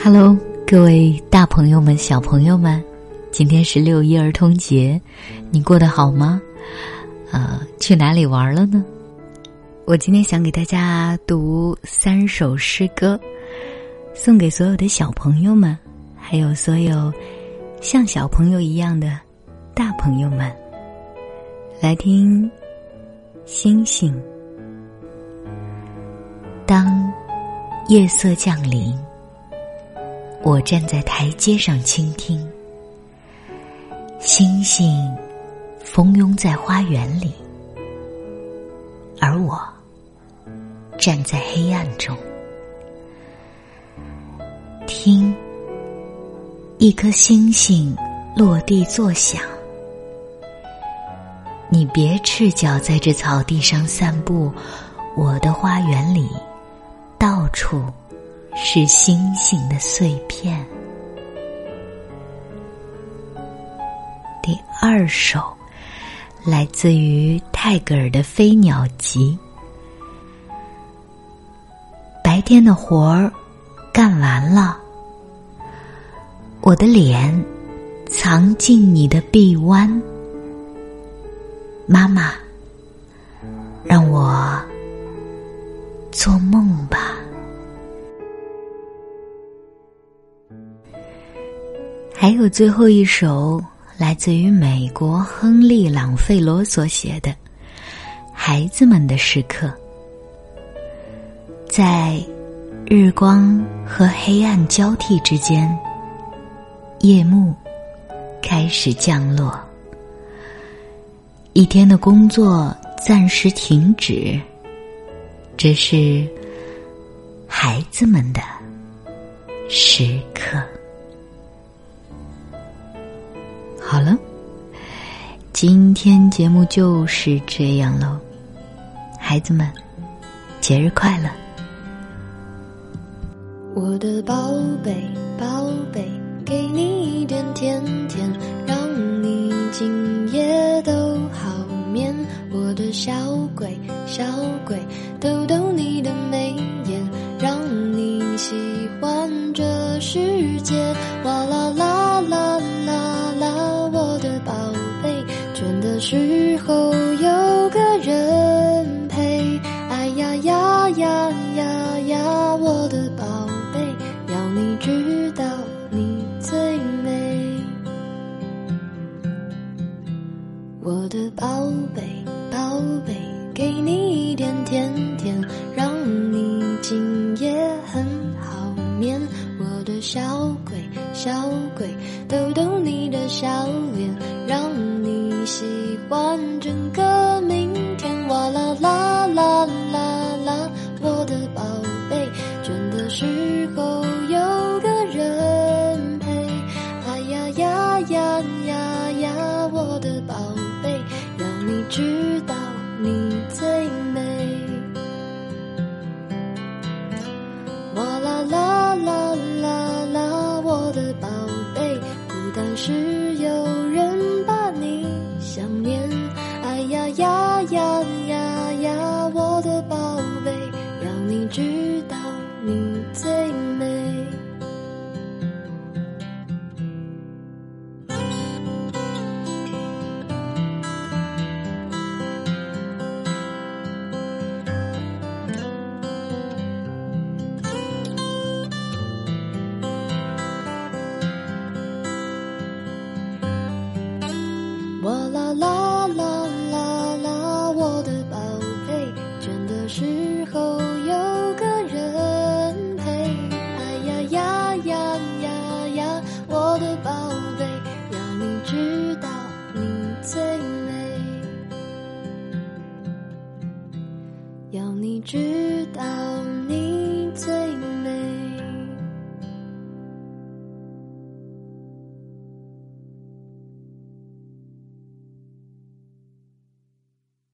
Hello，各位大朋友们、小朋友们，今天是六一儿童节，你过得好吗？呃，去哪里玩了呢？我今天想给大家读三首诗歌，送给所有的小朋友们，还有所有像小朋友一样的大朋友们，来听星星。当夜色降临。我站在台阶上倾听，星星蜂拥在花园里，而我站在黑暗中，听一颗星星落地作响。你别赤脚在这草地上散步，我的花园里到处。是星星的碎片。第二首来自于泰戈尔的《飞鸟集》。白天的活儿干完了，我的脸藏进你的臂弯，妈妈，让我做梦吧。还有最后一首，来自于美国亨利·朗费罗所写的《孩子们的时刻》。在日光和黑暗交替之间，夜幕开始降落，一天的工作暂时停止。这是孩子们的时刻。今天节目就是这样喽，孩子们，节日快乐！我的宝贝，宝贝，给你一点甜时候有个人陪，哎呀呀呀呀呀，我的宝贝，要你知道你最美。我的宝贝，宝贝，给你一点甜甜，让你今夜很好眠。我的小鬼，小鬼，逗逗你的笑脸，让你喜。欢整个明天，哇啦啦啦啦啦，我的宝贝，倦的时候有个人陪，哎呀呀呀呀呀，我的宝贝，让你知道你最美，哇啦啦啦啦啦，我的宝贝，孤单时有人。呀呀呀呀呀！我的宝贝，要你知道你最美。哇啦啦！